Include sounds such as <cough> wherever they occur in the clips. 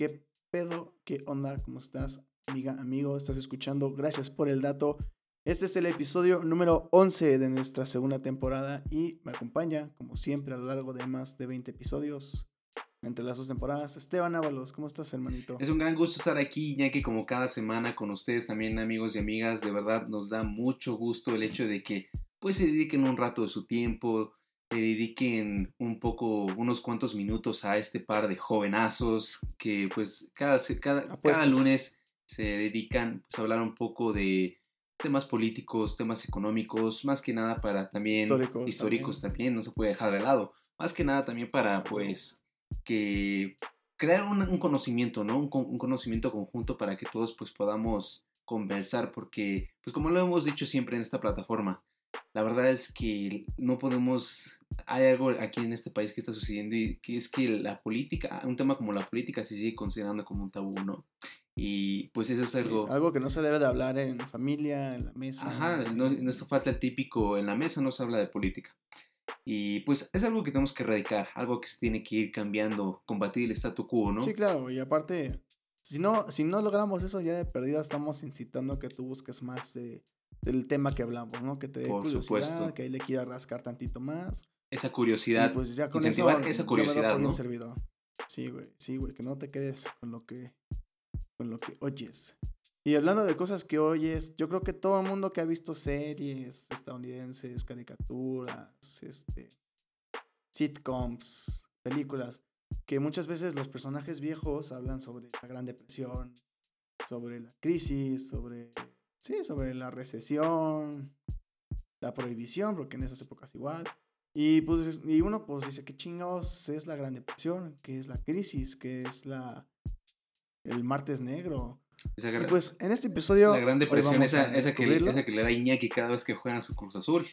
¿Qué pedo? ¿Qué onda? ¿Cómo estás, amiga, amigo? ¿Estás escuchando? Gracias por el dato. Este es el episodio número 11 de nuestra segunda temporada y me acompaña, como siempre, a lo largo de más de 20 episodios entre las dos temporadas. Esteban Ábalos, ¿cómo estás, hermanito? Es un gran gusto estar aquí, ya que como cada semana con ustedes también, amigos y amigas, de verdad nos da mucho gusto el hecho de que pues se dediquen un rato de su tiempo, se dediquen un poco, unos cuantos minutos a este par de jovenazos que pues cada, cada, cada lunes se dedican pues, a hablar un poco de temas políticos, temas económicos, más que nada para también históricos, también. no se puede dejar de lado. Más que nada también para pues que crear un, conocimiento, ¿no? Un, un, conocimiento conjunto para que todos pues podamos conversar porque pues como lo hemos dicho siempre en esta plataforma, la verdad es que no podemos, hay algo aquí en este país que está sucediendo y que es que la política, un tema como la política se sigue considerando como un tabú, ¿no? Y pues eso es algo... algo que no se debe de hablar en familia, en la mesa. Ajá, no, no falta el típico, en la mesa no se habla de política. Y pues es algo que tenemos que erradicar, algo que se tiene que ir cambiando, combatir el statu quo, ¿no? Sí, claro, y aparte, si no, si no logramos eso ya de perdida estamos incitando a que tú busques más del tema que hablamos, ¿no? Que te dé curiosidad, supuesto. que ahí le quieras rascar tantito más. Esa curiosidad. Y pues ya con eso, esa curiosidad, ¿no? Sí, güey, sí, güey, que no te quedes con lo que con lo que oyes. Y hablando de cosas que oyes, yo creo que todo el mundo que ha visto series estadounidenses, caricaturas, este, sitcoms, películas, que muchas veces los personajes viejos hablan sobre la Gran Depresión, sobre la crisis, sobre, sí, sobre la recesión, la prohibición, porque en esas épocas igual. Y, pues, y uno pues dice, ¿qué chingados es la Gran Depresión? ¿Qué es la crisis? ¿Qué es la, el martes negro? y pues en este episodio... La Gran Depresión, esa, esa, que, esa que le da Iñaki cada vez que juegan su Cruz Azul.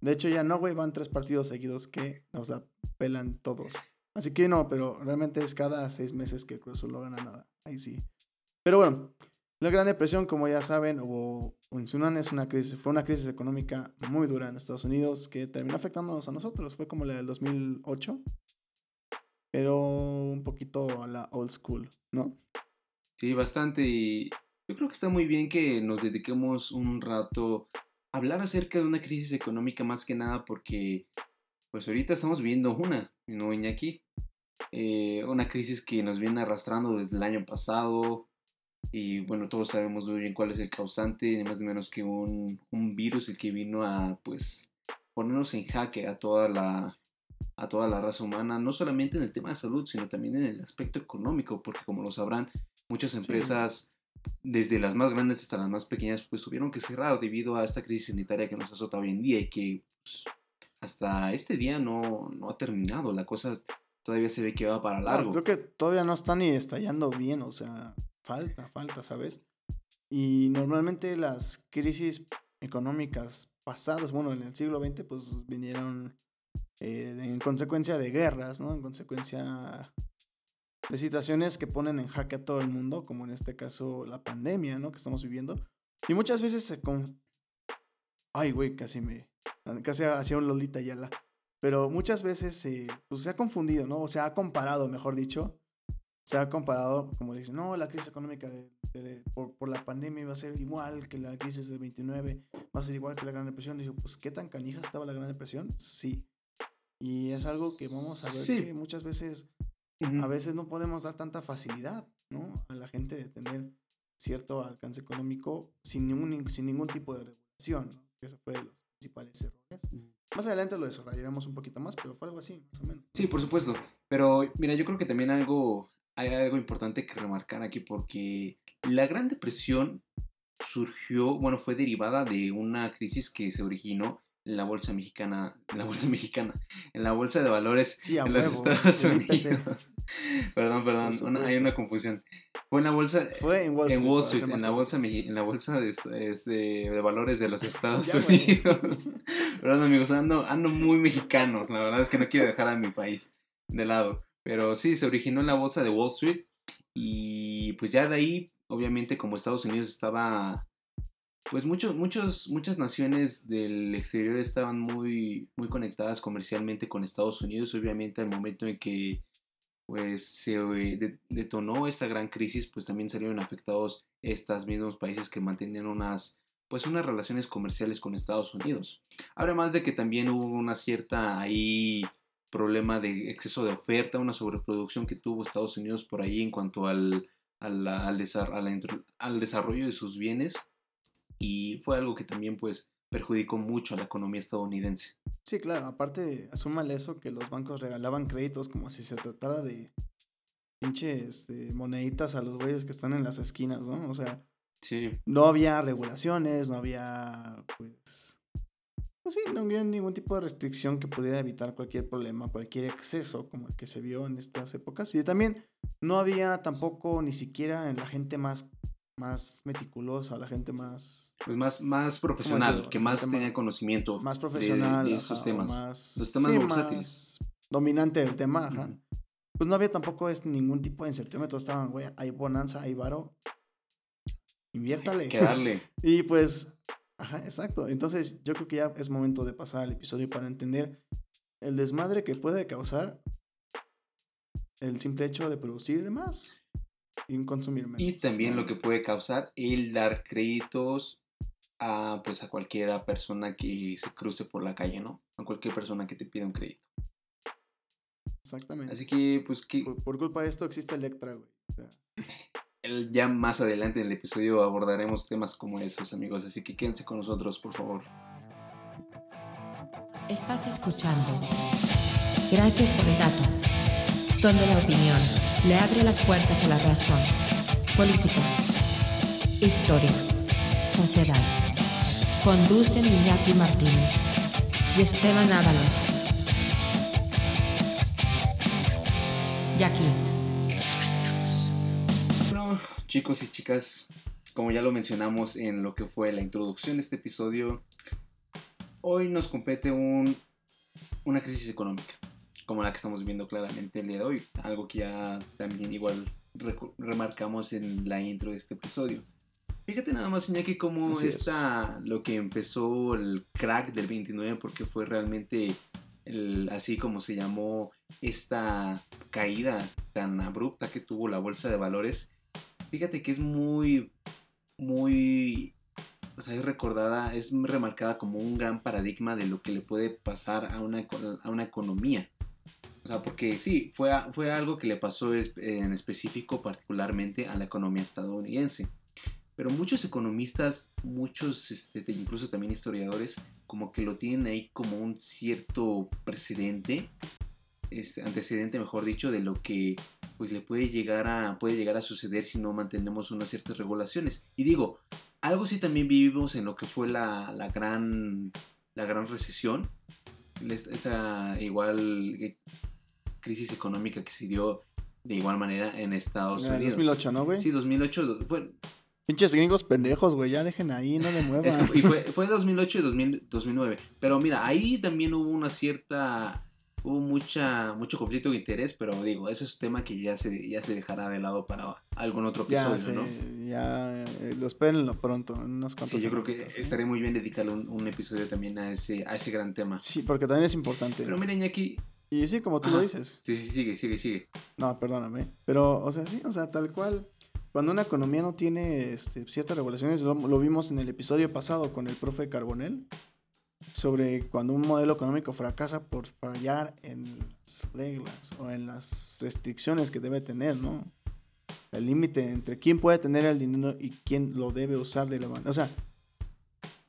De hecho, ya no, güey, van tres partidos seguidos que nos apelan todos. Así que no, pero realmente es cada seis meses que Cruz Azul no gana nada. Ahí sí. Pero bueno, la Gran Depresión, como ya saben, o mencionan, es una crisis, fue una crisis económica muy dura en Estados Unidos que terminó afectándonos a nosotros. Fue como la del 2008, pero un poquito a la old school, ¿no? Sí, bastante. Y yo creo que está muy bien que nos dediquemos un rato hablar acerca de una crisis económica más que nada porque pues ahorita estamos viendo una, ¿no, Iñaki? Eh, una crisis que nos viene arrastrando desde el año pasado y bueno, todos sabemos muy bien cuál es el causante, ni más ni menos que un, un virus el que vino a pues ponernos en jaque a toda la a toda la raza humana, no solamente en el tema de salud, sino también en el aspecto económico, porque como lo sabrán, muchas empresas desde las más grandes hasta las más pequeñas, pues tuvieron que cerrar debido a esta crisis sanitaria que nos azota hoy en día y que pues, hasta este día no, no, ha terminado. La cosa todavía se ve que va para largo. creo que todavía no está ni estallando bien, o sea, falta, falta, ¿sabes? Y normalmente las crisis económicas pasadas, bueno, en el siglo XX, pues vinieron eh, en consecuencia de guerras, ¿no? En consecuencia de situaciones que ponen en jaque a todo el mundo, como en este caso la pandemia, ¿no? Que estamos viviendo. Y muchas veces se... Con... Ay, güey, casi me... Casi hacía un Lolita Yala. Pero muchas veces se, pues, se ha confundido, ¿no? O se ha comparado, mejor dicho. Se ha comparado, como dicen, no, la crisis económica de, por, por, la pandemia va a ser igual que la crisis del 29, va a ser igual que la Gran Depresión. Y pues, ¿qué tan canija estaba la Gran Depresión? Sí. Y es algo que vamos a ver que muchas veces a veces no podemos dar tanta facilidad, ¿no? A la gente de tener cierto alcance económico sin ningún, sin ningún tipo de regulación, ¿no? Eso fue de los principales errores. Más adelante lo desarrollaremos un poquito más, pero fue algo así, más o menos. Sí, por supuesto. Pero mira, yo creo que también algo, hay algo importante que remarcar aquí porque la Gran Depresión surgió, bueno, fue derivada de una crisis que se originó en la bolsa mexicana, en la bolsa <laughs> mexicana, en la bolsa de valores en los Estados Unidos. <laughs> perdón, perdón, hay una confusión. Fue en la bolsa, fue en Wall Street, en, la bolsa, en la bolsa de, este, de valores de los <laughs> Estados Unidos. perdón, amigos, ando, ando muy mexicano. La verdad es que no quiero dejar a mi país de lado. Pero sí, se originó en la bolsa de Wall Street y pues ya de ahí, obviamente, como Estados Unidos estaba pues muchos, muchos, muchas naciones del exterior estaban muy, muy conectadas comercialmente con Estados Unidos. Obviamente al momento en que pues se eh, detonó esta gran crisis, pues también salieron afectados estos mismos países que mantenían unas pues unas relaciones comerciales con Estados Unidos. Además de que también hubo una cierta ahí problema de exceso de oferta, una sobreproducción que tuvo Estados Unidos por ahí en cuanto al, al, al, al desarrollo de sus bienes y fue algo que también pues perjudicó mucho a la economía estadounidense. Sí, claro, aparte, asúmale eso que los bancos regalaban créditos como si se tratara de pinches de moneditas a los güeyes que están en las esquinas, ¿no? O sea, sí. no había regulaciones, no había, pues, pues sí, no había ningún tipo de restricción que pudiera evitar cualquier problema, cualquier exceso como el que se vio en estas épocas. Y también no había tampoco ni siquiera en la gente más más meticulosa, la gente más... Pues más, más profesional, que más tenía conocimiento. Más profesional. De, estos temas. Más, Los temas más dominante del tema, ajá. Pues no había tampoco es, ningún tipo de incertidumbre, todos estaban, güey, hay bonanza, hay varo. Inviértale. Hay que darle. <laughs> y pues, ajá, exacto. Entonces yo creo que ya es momento de pasar al episodio para entender el desmadre que puede causar el simple hecho de producir demás y consumir menos. Y también lo que puede causar el dar créditos a, pues, a cualquier persona que se cruce por la calle, ¿no? A cualquier persona que te pida un crédito. Exactamente. Así que, pues, que... Por, culpa de esto existe Electra, güey. Ya más adelante en el episodio abordaremos temas como esos, amigos. Así que quédense con nosotros, por favor. Estás escuchando. Gracias por el dato. Donde la opinión le abre las puertas a la razón. Política, historia, sociedad. Conducen Iñaki Martínez y Esteban Ábalos. Y aquí chicos y chicas, como ya lo mencionamos en lo que fue la introducción de este episodio, hoy nos compete un, una crisis económica como la que estamos viendo claramente el día de hoy, algo que ya también igual remarcamos en la intro de este episodio. Fíjate nada más, Iñaki, cómo está lo que empezó el crack del 29, porque fue realmente el, así como se llamó esta caída tan abrupta que tuvo la bolsa de valores. Fíjate que es muy, muy, o sea, es recordada, es remarcada como un gran paradigma de lo que le puede pasar a una, a una economía. O sea, porque sí, fue, fue algo que le pasó en específico particularmente a la economía estadounidense. Pero muchos economistas, muchos, este, incluso también historiadores, como que lo tienen ahí como un cierto precedente, este, antecedente, mejor dicho, de lo que pues le puede llegar a puede llegar a suceder si no mantenemos unas ciertas regulaciones. Y digo, algo sí también vivimos en lo que fue la, la gran la gran recesión, esta igual crisis económica que se dio de igual manera en Estados Unidos. En 2008, ¿no, güey? Sí, 2008. Fue... Pinches gringos pendejos, güey, ya dejen ahí, no le muevan. y fue, fue 2008 y 2009. Pero mira, ahí también hubo una cierta hubo mucha, mucho conflicto de interés, pero digo, ese es un tema que ya se, ya se dejará de lado para algún otro episodio, ya, Ya, eh, lo espérenlo pronto, en unos cuantos Sí, yo creo que estaría muy bien dedicarle un, episodio también a ese, a ese gran tema. Sí, porque también es importante. Pero miren, aquí y sí, como tú lo dices. Sí, sí, sigue, sigue, sigue. No, perdóname. Pero, o sea, sí, o sea, tal cual. Cuando una economía no tiene este, ciertas regulaciones, lo, vimos en el episodio pasado con el profe Carbonell, sobre cuando un modelo económico fracasa por fallar en las reglas o en las restricciones que debe tener, ¿no? El límite entre quién puede tener el dinero y quién lo debe usar de la manera. O sea,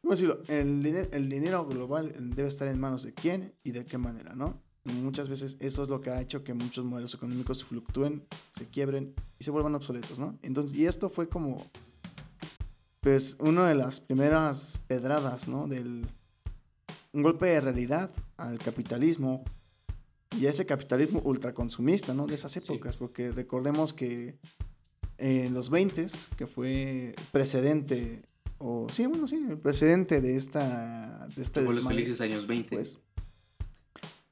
¿cómo decirlo? El, el dinero global debe estar en manos de quién y de qué manera, ¿no? muchas veces eso es lo que ha hecho que muchos modelos económicos fluctúen, se quiebren y se vuelvan obsoletos, ¿no? Entonces, y esto fue como, pues, una de las primeras pedradas, ¿no? Del, un golpe de realidad al capitalismo y a ese capitalismo ultraconsumista, ¿no? De esas épocas, porque recordemos que en los 20, que fue precedente, o sí, bueno, sí, el precedente de esta... De este los felices años 20. Pues,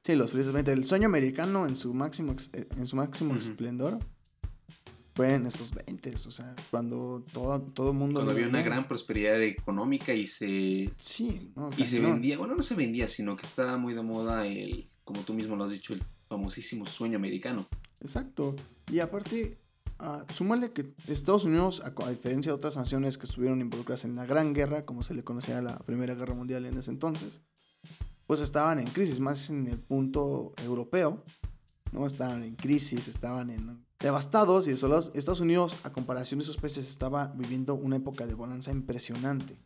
Sí, los felices 20. El sueño americano en su máximo, eh, en su máximo esplendor fue en esos 20, o sea, cuando todo, todo el mundo... Cuando había una gran prosperidad económica y se... Sí, no, Y se vendía, bueno, no se vendía, sino que estaba muy de moda el, como tú mismo lo has dicho, el famosísimo sueño americano. Exacto. Y aparte, uh, súmale que Estados Unidos, a, a, diferencia de otras naciones que estuvieron involucradas en la Gran Guerra, como se le conocía a la Primera Guerra Mundial en ese entonces, pues estaban en crisis, más en el punto europeo, ¿no? Estaban en crisis, estaban en devastados y Estados Unidos, a comparación de esos países, estaba viviendo una época de bonanza impresionante.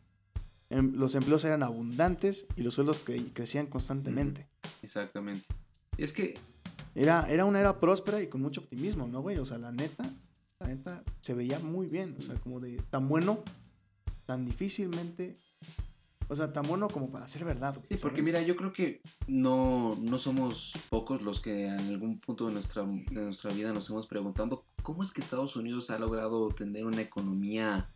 Em, los empleos eran abundantes y los sueldos cre crecían constantemente. Exactamente. Es que... Era, era una era próspera y con mucho optimismo, ¿no, güey? O sea, la neta, la neta se veía muy bien. O sea, como de tan bueno, tan difícilmente o sea, tan bueno como para ser verdad. Sí, porque mira, yo creo que no, no somos pocos los que en algún punto de nuestra, de nuestra vida nos hemos preguntando cómo es que Estados Unidos ha logrado tener una economía,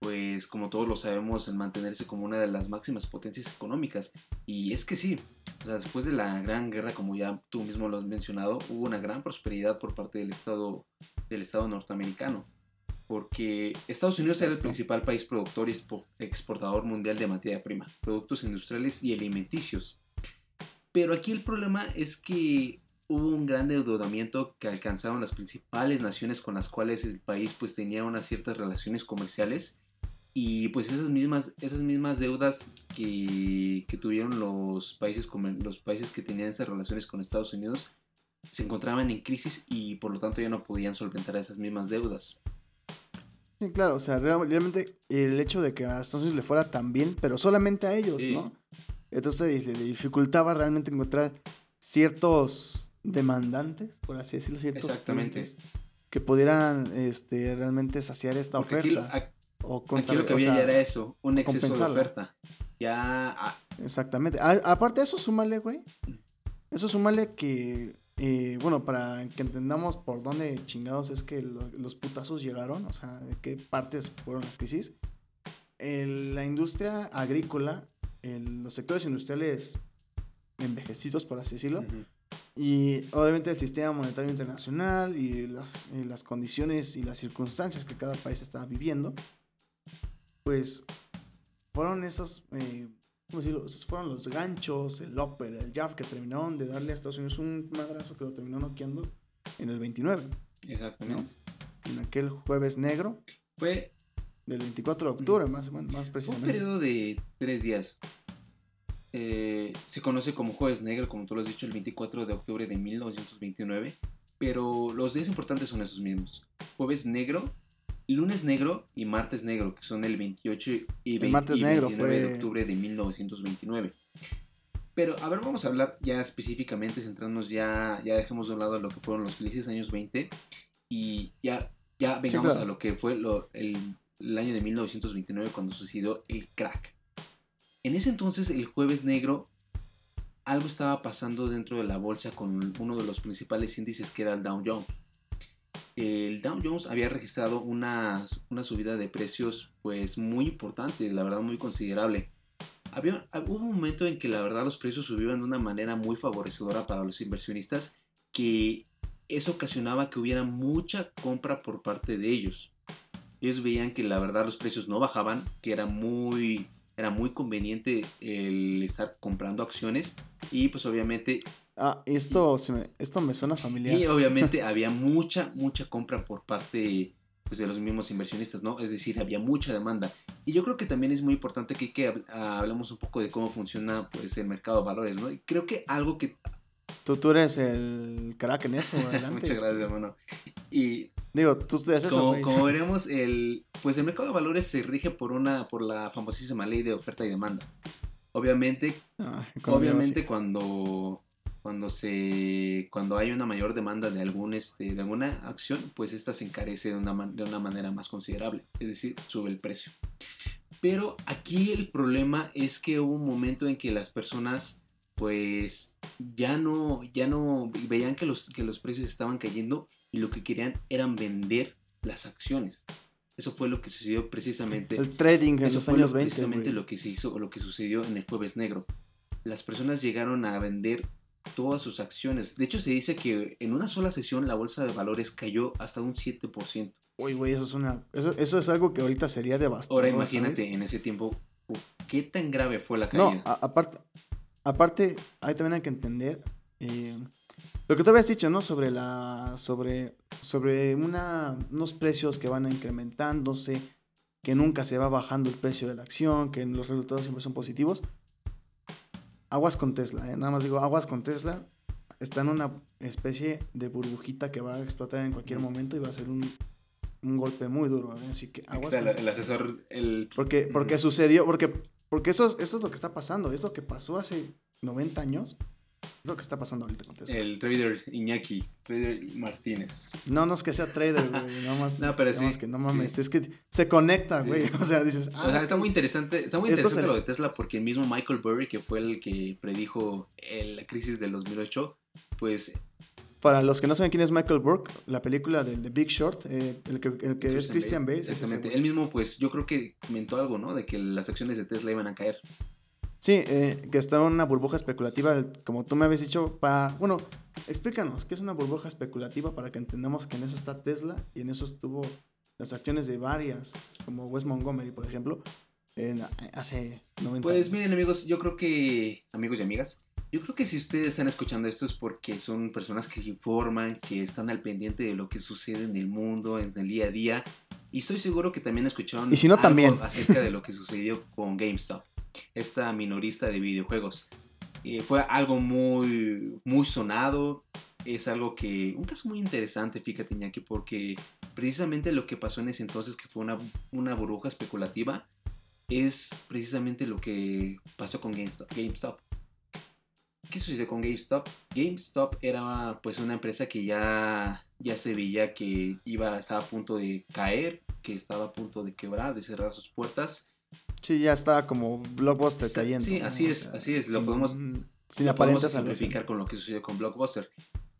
pues como todos lo sabemos, en mantenerse como una de las máximas potencias económicas. Y es que sí, o sea, después de la Gran Guerra, como ya tú mismo lo has mencionado, hubo una gran prosperidad por parte del Estado, del Estado norteamericano porque Estados Unidos era el principal país productor y exportador mundial de materia prima, productos industriales y alimenticios. Pero aquí el problema es que hubo un gran endeudamiento que alcanzaron las principales naciones con las cuales el país pues tenía unas ciertas relaciones comerciales y pues esas mismas, esas mismas deudas que, que tuvieron los países, los países que tenían esas relaciones con Estados Unidos se encontraban en crisis y por lo tanto ya no podían solventar esas mismas deudas. Sí, claro, o sea, realmente el hecho de que a Estados Unidos le fuera tan bien, pero solamente a ellos, ¿no? Entonces le, dificultaba realmente encontrar ciertos demandantes, por así decirlo, ciertos Exactamente. que pudieran este, realmente saciar esta oferta. Aquí, o aquí lo que había ya era eso, un exceso de oferta. Ya... Ah. Exactamente. aparte de eso, súmale, güey. Eso súmale que eh, bueno, para que entendamos por dónde chingados es que los putazos llegaron, o sea, de qué partes fueron las crisis. la industria agrícola, los sectores industriales envejecidos, por así decirlo, y obviamente el sistema monetario internacional y las, las condiciones y las circunstancias que cada país estaba viviendo, pues fueron esos eh, esos fueron los ganchos, el upper, el jab que terminaron de darle a Estados Unidos un madrazo que lo terminó noqueando en el 29. Exactamente. En aquel jueves negro. Fue. Del 24 de octubre, más, más precisamente. Un periodo de tres días. Eh, se conoce como Jueves Negro, como tú lo has dicho, el 24 de octubre de 1929. Pero los días importantes son esos mismos. Jueves Negro Lunes Negro y Martes Negro, que son el 28 y, 29 de octubre de 1929. Pero, a ver, vamos a hablar ya específicamente, centrarnos ya, ya dejemos de un lado lo que fueron los felices años 20 y ya, ya vengamos a lo que fue el, el año de 1929 cuando sucedió el crack. En ese entonces, el jueves negro, algo estaba pasando dentro de la bolsa con uno de los principales índices que era el Dow Jones el Dow Jones había registrado una, una subida de precios pues muy importante, la verdad muy considerable. Había, hubo un momento en que la verdad los precios subían de una manera muy favorecedora para los inversionistas que eso ocasionaba que hubiera mucha compra por parte de ellos. Ellos veían que la verdad los precios no bajaban, que era muy, era muy conveniente el estar comprando acciones y pues obviamente Ah, esto, me, esto me suena familiar. Y obviamente había mucha, mucha compra por parte pues, de los mismos inversionistas, ¿no? Es decir, había mucha demanda. Y yo creo que también es muy importante que, que hablemos un poco de cómo funciona pues, el mercado de valores, ¿no? Y creo que algo que... Tú, tú eres el crack en eso, <laughs> adelante. Muchas gracias, hermano. Y... Digo, tú haces eso, Como <laughs> veremos, el, pues el mercado de valores se rige por, una, por la famosísima ley de oferta y demanda. Obviamente, ah, obviamente cuando cuando se cuando hay una mayor demanda de algún este, de alguna acción pues esta se encarece de una, de una manera más considerable es decir sube el precio. Pero aquí el problema es que hubo un momento en que las personas pues ya no ya no veían que los que los precios estaban cayendo y lo que querían eran vender las acciones. Eso fue lo que sucedió precisamente el trading en los años 20 precisamente lo que se hizo lo que sucedió en el jueves negro. Las personas llegaron a vender todas sus acciones. De hecho, se dice que en una sola sesión la bolsa de valores cayó hasta un 7%. Uy, güey, eso es una eso, eso, es algo que ahorita sería devastador. Ahora imagínate en ese tiempo qué tan grave fue la caída. No, aparte aparte ahí también hay que entender eh, Lo que tú habías dicho, ¿no? Sobre la. Sobre. Sobre una, unos precios que van incrementándose. Que nunca se va bajando el precio de la acción. Que los resultados siempre son positivos. Aguas con Tesla, ¿eh? Nada más digo, aguas con Tesla. Está en una especie de burbujita que va a explotar en cualquier momento y va a ser un, un golpe muy duro. ¿eh? Así que aguas. Con el Tesla. asesor, el... Porque, porque sucedió, porque, porque eso, es- esto es lo que está pasando, es lo que pasó hace 90 años, lo que está pasando ahorita con Tesla. El trader Iñaki, trader Martínez. No, no es que sea trader, güey, <laughs> nada más, No, pero nada sí, más que no mames, es que se conecta, güey, Sí. <laughs> o sea, dices, ah, o sea, está ok. muy interesante, está muy Esto interesante se- lo de Tesla porque el mismo Michael Burry, que fue el que predijo el- la crisis del 2008, pues Para los que no saben quién es Michael Burke, la película de The Big Short, eh, el que, el que es Christian Bale, Exactamente. Él mismo, pues yo creo que comentó algo, ¿no? De que las acciones de Tesla iban a caer. Sí, eh, que está en una burbuja especulativa, como tú me habías dicho, para... Bueno, explícanos, ¿qué es una burbuja especulativa para que entendamos que en eso está Tesla y en eso estuvo las acciones de varias, como Wes Montgomery, por ejemplo, en- hace 90 Pues años. miren amigos, yo creo que, amigos y amigas, yo creo que si ustedes están escuchando esto es porque son personas que se informan, que están al pendiente de lo que sucede en el mundo, en el día a día. Y estoy seguro que también escucharon Y si no, algo también. acerca de <laughs> lo que sucedió con GameStop, esta minorista de videojuegos. Eh, fue algo muy, muy sonado, es algo que, un caso muy interesante, fíjate Iñaki, porque precisamente lo que pasó en ese entonces, que fue una, una burbuja especulativa, es precisamente lo que pasó con GameStop. GameStop. ¿Qué sucedió con GameStop? GameStop era pues una empresa que ya, ya se veía que iba, estaba a punto de caer, que estaba a punto de quebrar, de cerrar sus puertas. Sí, ya está como Blockbuster Sí, cayendo. sí, así es, así es, lo sin- podemos- Sin Lo podemos simplificar con lo que sucedió con Blockbuster.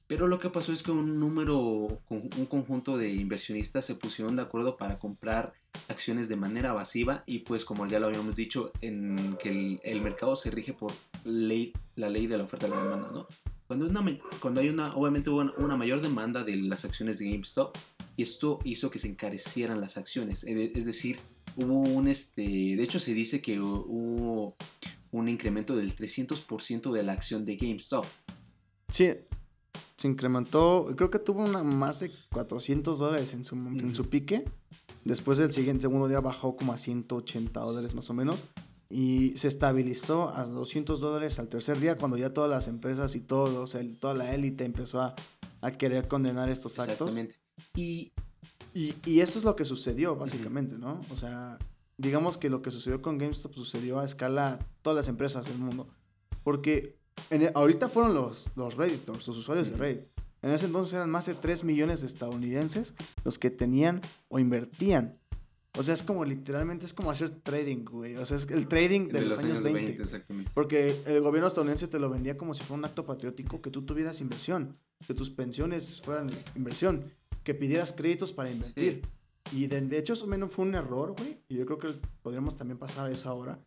Pero lo que pasó es que un número, un conjunto de inversionistas se pusieron de acuerdo para comprar acciones de manera evasiva y pues como ya lo habíamos dicho, en que el, el mercado se rige por ley, la ley de la oferta y la demanda, ¿no? Cuando, una cuando hay una, obviamente hubo una mayor demanda de las acciones de GameStop, esto hizo que se encarecieran las acciones. Es decir, hubo un, este, de hecho se dice que hu- hubo un incremento del 300% de la acción de GameStop. Sí, se incrementó, creo que tuvo una, más de 400 dólares en su, en Ujú. su pique. Después del siguiente segundo día bajó como a 180 dólares más o menos. Y se estabilizó a 200 dólares al tercer día cuando ya todas las empresas y todos, el- toda la élite empezó a, a querer condenar estos actos. Exactamente. Y Y, y eso es lo que sucedió, básicamente, ¿no? O sea, digamos que lo que sucedió con GameStop sucedió a escala todas las empresas del mundo. Porque en el- ahorita fueron los, los Redditors, los usuarios de Ujú. Reddit. En ese entonces eran más de 3 millones de estadounidenses los que tenían o invertían. O sea, es como literalmente es como hacer trading, güey. O sea, es el trading de, los, años 20. exactamente. Porque el gobierno estadounidense te lo vendía como si fuera un acto patriótico que tú tuvieras inversión, que tus pensiones fueran inversión, que pidieras créditos para invertir. Y de, de hecho eso menos fue un error, güey. Y yo creo que podríamos también pasar a eso ahora.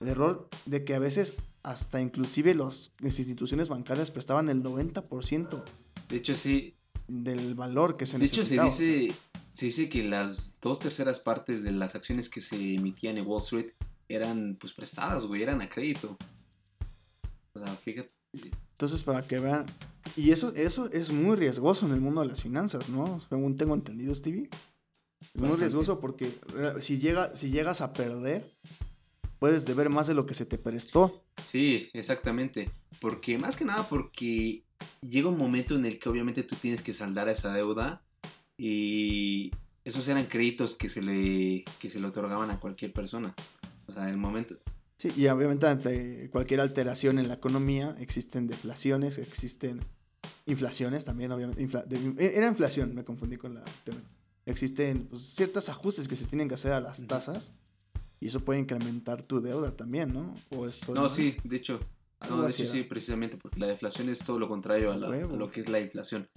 El error de que a veces hasta inclusive los, las instituciones bancarias prestaban el 90% De hecho, sí. del valor que se De hecho, se necesitaba. o sea. dice, se dice que las dos terceras partes de las acciones que se emitían en Wall Street eran pues prestadas, güey, eran a crédito. O sea, fíjate. Entonces, para que vean. Y eso, eso es muy riesgoso en el mundo de las finanzas, ¿no? Según tengo entendido, Stevie. Es muy riesgoso porque eh, si, llega, si llegas a perder, puedes deber más de lo que se te prestó. Sí, exactamente. Porque más que nada porque llega un momento en el que obviamente tú tienes que saldar esa deuda y esos eran créditos que se le que se le otorgaban a cualquier persona. O sea, el momento Sí, y obviamente ante cualquier alteración en la economía existen deflaciones, existen inflaciones también, obviamente. infla- de- era inflación, me confundí con la... Existen pues, ciertos ajustes que se tienen que hacer a las tasas y eso puede incrementar tu deuda también, ¿no? O estoy No, sí, de hecho. No, de hecho sí, precisamente porque la deflación es todo lo contrario a, la- Huevo. a lo que es la inflación.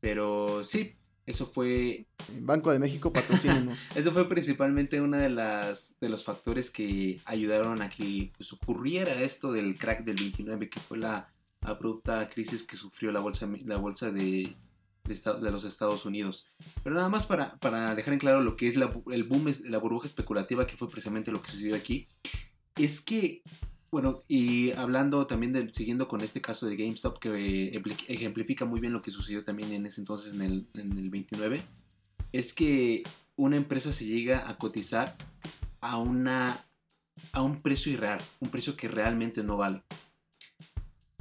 Pero sí, eso fue Banco de México patrocínenos. <laughs> Eso fue principalmente uno de, las, de los factores que ayudaron a que pues, ocurriera esto del crack del 29, que fue la abrupta crisis que sufrió la bolsa, la bolsa de, de, los Estados Unidos. Pero nada más para, para dejar en claro lo que es la, el boom, la burbuja especulativa, que fue precisamente lo que sucedió aquí, es que Bueno, y hablando también siguiendo con este caso de GameStop que ejemplifica muy bien lo que sucedió también en ese entonces, en el, en el 29, es que una empresa se llega a cotizar a, una, a un precio irreal, un precio que realmente no vale.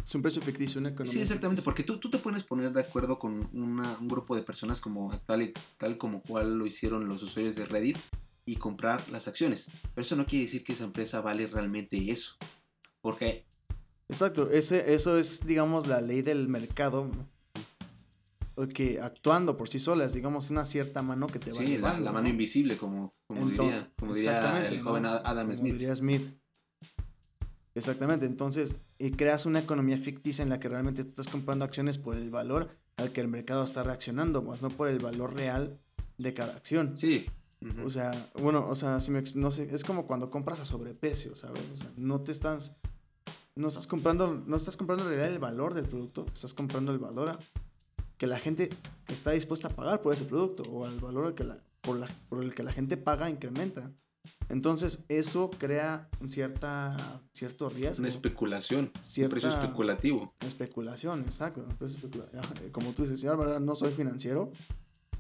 Es un precio ficticio, una economía. Sí, exactamente, ficticia. porque tú, tú te puedes poner de acuerdo con una- un grupo de personas como tal, y- tal como cual lo hicieron los usuarios de Reddit y comprar las acciones. Pero eso no quiere decir que esa empresa vale realmente eso. Porque Exacto, ese, eso es, digamos, la ley del mercado. Que actuando por sí solas, digamos, una cierta mano que te va sí, la, llevando, la mano ¿no? invisible, como, como diría, como diría el joven Ad- Adam Como Smith. diría Smith. Exactamente, entonces, y creas una economía ficticia en la que realmente tú estás comprando acciones por el valor al que el mercado está reaccionando, más no por el valor real de cada acción. Sí. O sea, bueno, o sea, si me, no sé, es como cuando compras a sobreprecio, ¿sabes? O sea, no te estás, no estás comprando, no estás comprando en realidad el valor del producto, estás comprando el valor a- que la gente está dispuesta a pagar por ese producto o al valor al que la, por, la- por el que la gente paga incrementa. Entonces, eso crea un cierta, cierto riesgo. una especulación, Cierta- un precio especulativo. Especulación, exacto. especula- Como tú dices, yo la verdad no soy financiero.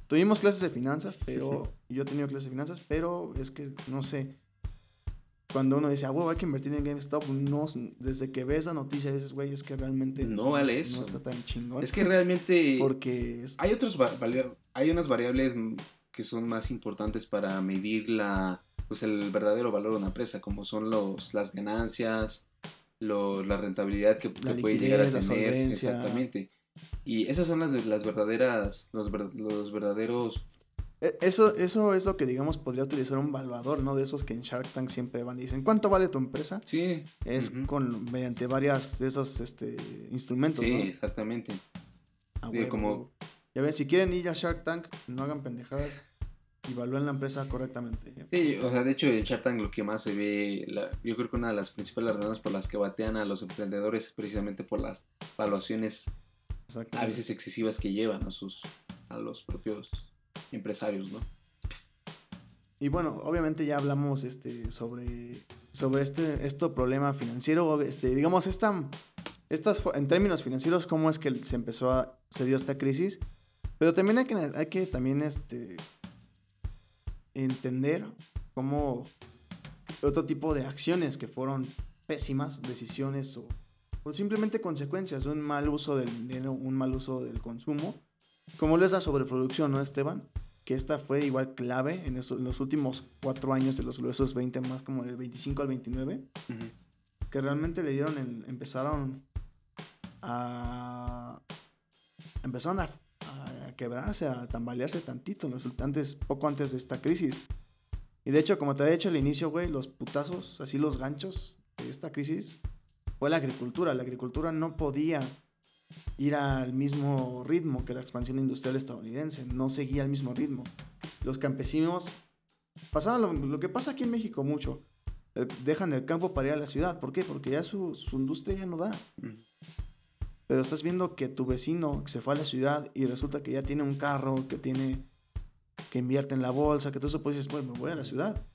Tuvimos clases de finanzas, pero yo he tenido clases de finanzas, pero es que no sé. Cuando uno dice, ah, huevo, hay que invertir en GameStop, no, desde que ves la noticia dices, güey, es que realmente No vale eso. No está tan chingón. Es que realmente <laughs> Porque es, hay otros hay unas variables que son más importantes para medir la pues el verdadero valor de una empresa, como son los las ganancias, lo- la rentabilidad que, La que puede llegar a tener, exactamente. Y esas son las, las verdaderas, los, ver- los verdaderos e- eso, eso es lo que, digamos, podría utilizar un valuador, ¿no? De esos que en Shark Tank siempre van y dicen, ¿cuánto vale tu empresa? Sí, Es con, mediante varias de esos este, instrumentos, sí, ¿no? exactamente. Sí, como- huevo. Ya ven, si quieren ir a Shark Tank, no hagan pendejadas y evalúen la empresa correctamente. Sí, o sea, de hecho en Shark Tank lo que más se ve, la- yo creo que una de las principales razones por las que batean a los emprendedores es precisamente por las valuaciones a veces excesivas que llevan a sus a los propios empresarios, ¿no? Y bueno, obviamente ya hablamos este, sobre, sobre este, este problema financiero. Este, digamos, esta, estas, en términos financieros, cómo es que se empezó a, se dio esta crisis. Pero también hay que, hay que también este, entender cómo otro tipo de acciones que fueron pésimas, decisiones o, o simplemente consecuencias de un mal uso del dinero, un mal uso del consumo, como lo es la sobreproducción, ¿no, Esteban? Que esta fue igual clave en, eso- en los últimos cuatro años de los gruesos 20, más como del 25 al 29, que realmente le dieron, el- empezaron a... empezaron a, quebrarse, a tambalearse tantito en antes, poco antes de esta crisis. Y de hecho, como te había dicho al inicio, güey, los putazos, así los ganchos de esta crisis, fue la agricultura. La agricultura no podía ir al mismo ritmo que la expansión industrial estadounidense, no seguía el mismo ritmo. Los campesinos pasaban lo, lo que pasa aquí en México mucho. eh, Dejan el campo para ir a la ciudad. ¿Por qué? Porque ya su, su industria ya no da. Pero estás viendo que tu vecino se fue a la ciudad y resulta que ya tiene un carro, que tiene que invierte en la bolsa, que todo eso, pues dices, pues me voy a la ciudad.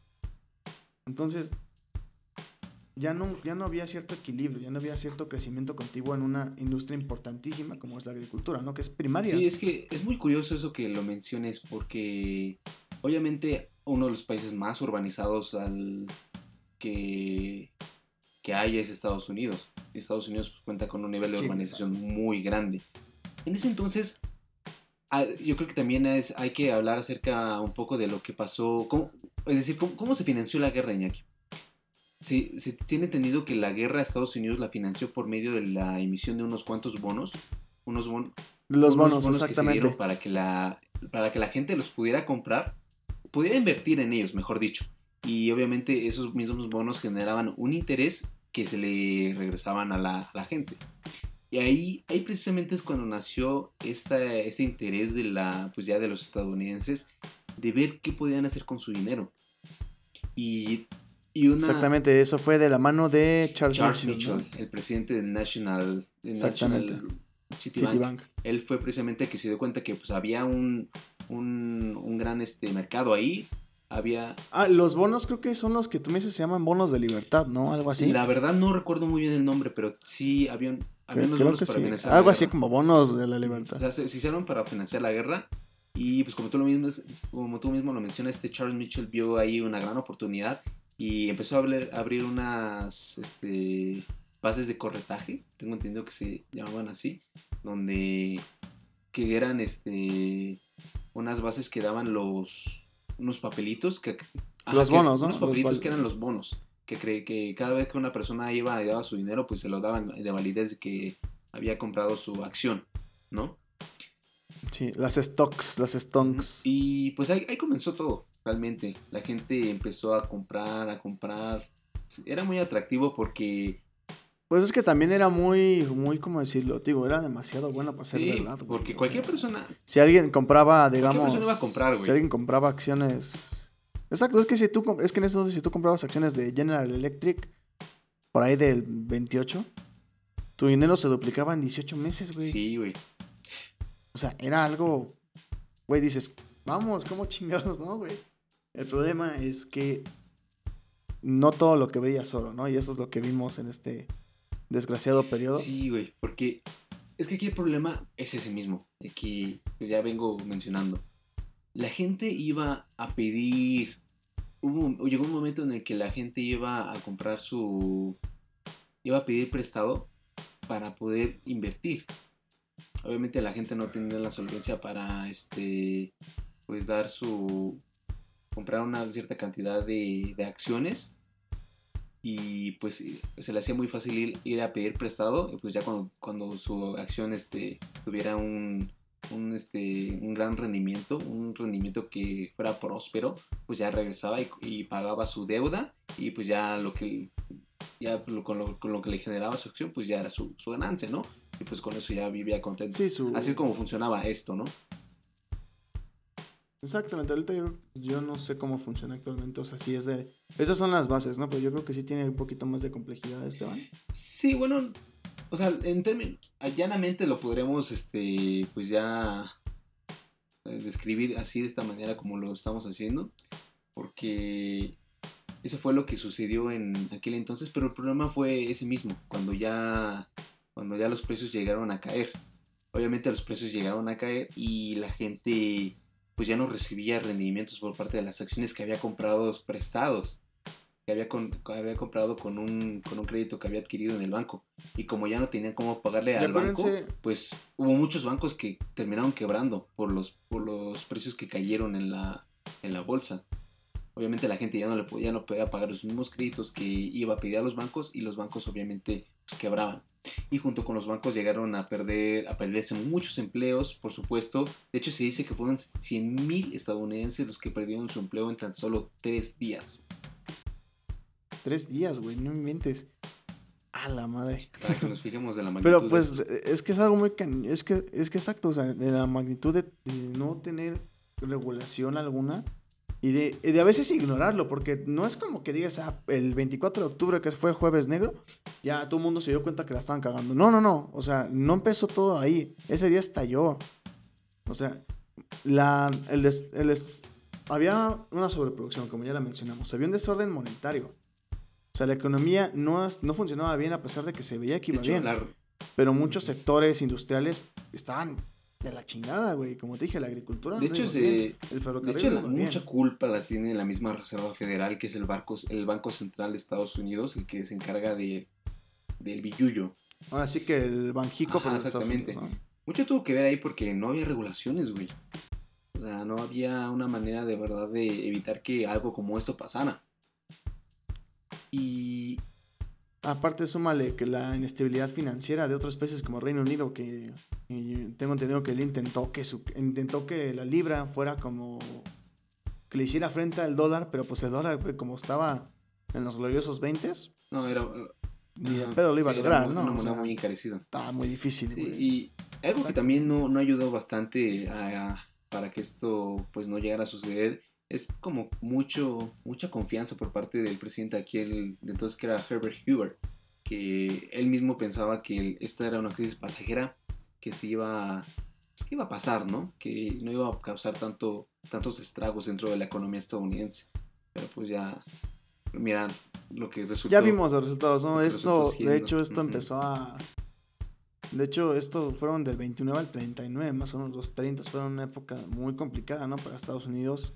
Entonces, ya no, ya no había cierto equilibrio, ya no había cierto crecimiento continuo en una industria importantísima como es la agricultura, ¿no? Que es primaria. Sí, es que es muy curioso eso que lo menciones porque obviamente uno de los países más urbanizados al que, que hay es Estados Unidos. Estados Unidos pues, cuenta con un nivel de Sí. urbanización muy grande. En ese entonces, yo creo que también es, hay que hablar acerca un poco de lo que pasó, cómo- es decir, cómo, cómo se financió la guerra, Iñaki. Se, se tiene entendido que la guerra Estados Unidos la financió por medio de la emisión de unos cuantos bonos, unos bonos Los unos bonos, que se exactamente. para que la para que la gente los pudiera comprar, pudiera invertir en ellos, mejor dicho. Y obviamente esos mismos bonos generaban un interés que se le regresaban a la, a la gente. Y ahí, ahí precisamente es cuando nació esta, este interés de la, pues ya de los estadounidenses de ver qué podían hacer con su dinero. Y, y una, Exactamente, eso fue de la mano de Charles, Charles Mitchell, ¿no? El presidente de National, de Exactamente. National Citibank, Citibank. él fue precisamente que se dio cuenta que pues había un, un, un gran este, mercado ahí había... Ah, los bonos creo que son los que tú me dices se llaman bonos de libertad, ¿no? Algo así. La verdad no recuerdo muy bien el nombre, pero sí había, un- había Creo, unos creo bonos que para sí. financiar la Algo así guerra. como bonos de la O libertad. sea, se, se hicieron para financiar la guerra y pues como tú, lo mismo, como tú mismo lo mencionas, este Charles Mitchell vio ahí una gran oportunidad y empezó a abrir, a abrir unas este, bases de corretaje, tengo entendido que se llamaban así, donde que eran este unas bases que daban los unos papelitos que Los que- bonos, ¿no? unos Los papelitos que eran los bonos que cree que cada vez que una persona iba y daba su dinero pues se lo daban de validez de que había comprado su acción no Sí, las stocks, las stonks. y pues ahí, ahí comenzó todo realmente la gente empezó a comprar a comprar era muy atractivo porque Pues es que también era muy, muy, ¿cómo decirlo? Digo, era demasiado bueno para ser sí, verdad, güey. porque O cualquier sea, persona Si alguien compraba, digamos. iba a comprar, güey. Si alguien compraba acciones. Exacto, es que si tú es que en ese entonces si tú comprabas acciones de General Electric por ahí del 28, tu dinero se duplicaba en 18 meses, güey. sí güey O sea, era algo. Güey, dices, vamos, ¿cómo chingados, no, güey? El problema es que no todo lo que brilla es oro, ¿no? Y eso es lo que vimos en este desgraciado periodo. Sí, güey, porque es que aquí el problema es ese mismo, que pues, ya vengo mencionando. La gente iba a pedir, llegó un momento en el que la gente iba a comprar su, iba a pedir prestado para poder invertir. Obviamente la gente no tenía la solvencia para, este, pues dar su, comprar una cierta cantidad de acciones y pues se le hacía muy fácil ir, a pedir prestado y pues ya cuando, cuando su acción este tuviera un, un, este un gran rendimiento un rendimiento que fuera próspero pues ya regresaba y, y pagaba su deuda y pues ya lo que ya con, lo, con lo que le generaba su acción pues ya era su, su ganancia no y pues con eso ya vivía contento. Sí, su... así es como funcionaba esto no Exactamente, ahorita yo, no sé cómo funciona actualmente, o sea, sí es de... Esas son las bases, ¿no? Pero yo creo que sí tiene un poquito más de complejidad, Esteban. Sí, bueno, o sea, en términos, llanamente lo podremos, este, pues ya eh, describir así de esta manera como lo estamos haciendo, porque eso fue lo que sucedió en aquel entonces, pero el problema fue ese mismo, cuando ya, cuando ya los precios llegaron a caer. Obviamente los precios llegaron a caer y la gente pues ya no recibía rendimientos por parte de las acciones que había comprado prestados que había, con- que había comprado con un, con un crédito que había adquirido en el banco. Y como ya no tenían cómo pagarle al banco, pues hubo muchos bancos que terminaron quebrando por los, por los precios que cayeron en la, en la bolsa. Obviamente la gente ya no, le podía, no podía pagar los mismos créditos que iba a pedir a los bancos y los bancos obviamente pues, quebraban. Y junto con los bancos llegaron a perder a perderse muchos empleos, por supuesto. De hecho se dice que fueron 100.000 estadounidenses los que perdieron su empleo en tan solo tres días. tres días, güey, no inventes. A la madre. Para que nos fijemos de la <laughs> magnitud. Pero pues es que es algo muy cañón. Es que, es que exacto, o sea, de la magnitud de, de no tener regulación alguna y de, y de a veces ignorarlo, porque no es como que digas, ah, el 24 de octubre que fue jueves negro, ya todo el mundo se dio cuenta que la estaban cagando. No, no, no, o sea, no empezó todo ahí. Ese día estalló. O sea, la, el des- el des- había una sobreproducción, como ya la mencionamos. Había un desorden monetario. O sea, la economía no, no funcionaba bien a pesar de que se veía que iba bien. Pero muchos sectores industriales estaban de la chingada, güey. Como te dije, la agricultura. de no hecho, bien, El de ferrocarril. hecho, no la- iba bien. mucha culpa la tiene la misma Reserva Federal, que es el, barco, el Banco Central de Estados Unidos, el que se encarga de, del billullo. Ahora sí que el Banjico, Ajá, pero de exactamente. Unidos, ¿no? Mucho tuvo que ver ahí porque no había regulaciones, güey. O sea, no había una manera de verdad de evitar que algo como esto pasara. Y Aparte, súmale que la inestabilidad financiera de otros países como Reino Unido, que tengo entendido que él intentó que su, intentó que la libra fuera como que le hiciera frente al dólar, pero pues el dólar como estaba en los gloriosos 20 no, era... ni de pedo lo iba sí, a lograr, ¿no? Una O moneda sea, muy encarecida. estaba muy difícil, Sí, y algo que también no, no ayudó bastante a- a- para que esto pues no llegara a suceder es como mucho mucha confianza por parte del presidente aquí el, de entonces que era Herbert Hoover que él mismo pensaba que esta era una crisis pasajera que se iba pues, que iba a pasar no que no iba a causar tanto tantos estragos dentro de la economía estadounidense. Pero pues ya, mira lo que resultó. Ya vimos los resultados, ¿no? Esto, de hecho, esto empezó a... De hecho, esto fueron del 29 al 39, más o menos los 30 fueron una época muy complicada, ¿no? Para Estados Unidos.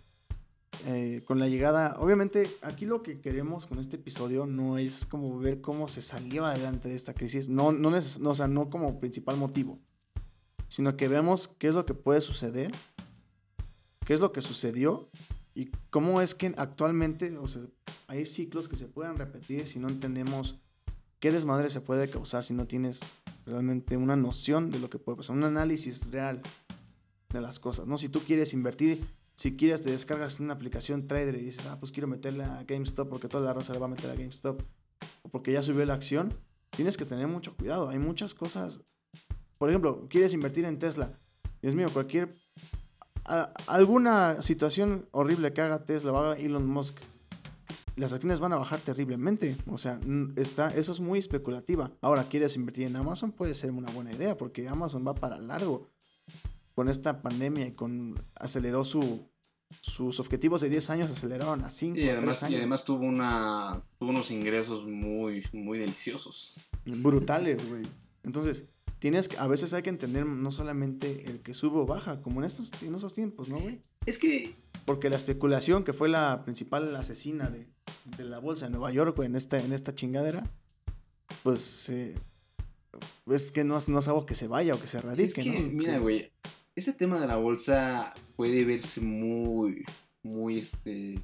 Eh, con la llegada, obviamente, aquí lo que queremos con este episodio no es como ver cómo se salió adelante de esta crisis, no, no, neces- no, o sea, no como principal motivo, sino que vemos qué es lo que puede suceder, qué es lo que sucedió y cómo es que actualmente, o sea, hay ciclos que se pueden repetir si no entendemos qué desmadre se puede causar si no tienes realmente una noción de lo que puede pasar, un análisis real de las cosas, ¿no? Si tú quieres invertir, si quieres te descargas una aplicación trader y dices, ah, pues quiero meterle a GameStop porque toda la raza le va a meter a GameStop o porque ya subió la acción, tienes que tener mucho cuidado. Hay muchas cosas. Por ejemplo, quieres invertir en Tesla. Dios mío, cualquier alguna situación horrible que haga Tesla o haga Elon Musk, las acciones van a bajar terriblemente. O sea, está, eso es muy especulativa. Ahora, ¿quieres invertir en Amazon? Puede ser una buena idea porque Amazon va para largo. Con esta pandemia y con aceleró su, sus objetivos de 10 años aceleraron a 5, Y a 3 además, años. y además tuvo, una, tuvo unos ingresos muy, muy deliciosos. brutales, güey. Entonces, tienes que, a veces hay que entender no solamente el que sube o baja, como en estos, en esos tiempos, ¿no, güey? Es que Porque la especulación, que fue la principal asesina de, de la bolsa de Nueva York, güey, en esta, en esta chingadera, pues eh, es que no, es- no es algo que se vaya o que se Es radique, que, ¿no? mira, güey, este tema de la bolsa puede verse muy, muy, este,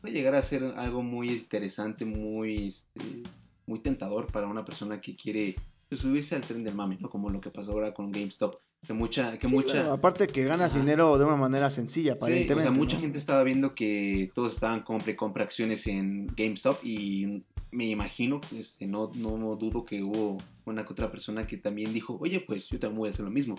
puede llegar a ser algo muy interesante, muy, este, muy tentador para una persona que quiere pues, subirse al tren del mame, ¿no? Como lo que pasó ahora con GameStop, que mucha, que Sí, mucha, claro, aparte que ganas dinero de una manera sencilla, Sí, o aparentemente. sea, mucha gente estaba viendo que todos estaban compra y compra acciones en GameStop y me imagino, este, no, no dudo que hubo una que otra persona que también dijo, oye, pues yo también voy a hacer lo mismo.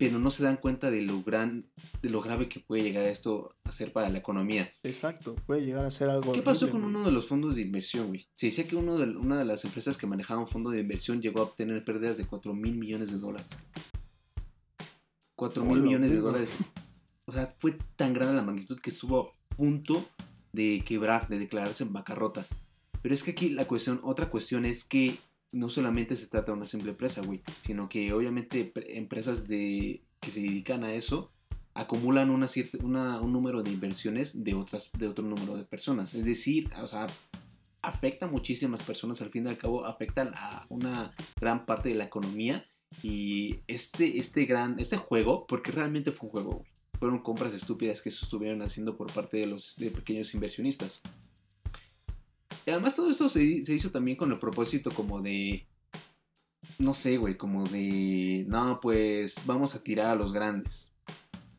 Pero no se dan cuenta de lo gran, de lo grave que puede llegar esto a ser para la economía. Exacto, puede llegar a ser algo. ¿Qué pasó horrible, con uno de los fondos de inversión, güey? Se decía que uno de, una de las empresas que manejaba un fondo de inversión llegó a obtener pérdidas de 4 mil millones de dólares. 4 mil millones de dólares. O sea, fue tan grande la magnitud que estuvo a punto de quebrar, de declararse en bancarrota. Pero es que aquí la cuestión, otra cuestión es que no solamente se trata de una simple empresa, güey, sino que obviamente pre- empresas de, que se dedican a eso acumulan una cierta, un número de inversiones de, otras, de otro número de personas. Es decir, o sea, afecta a muchísimas personas, al fin y al cabo afecta a una gran parte de la economía y este, este gran, este juego, porque realmente fue un juego, fueron compras estúpidas que se estuvieron haciendo por parte de los de pequeños inversionistas. Y además todo esto se, se hizo también con el propósito como de, no sé, güey, como de, no, pues vamos a tirar a los grandes.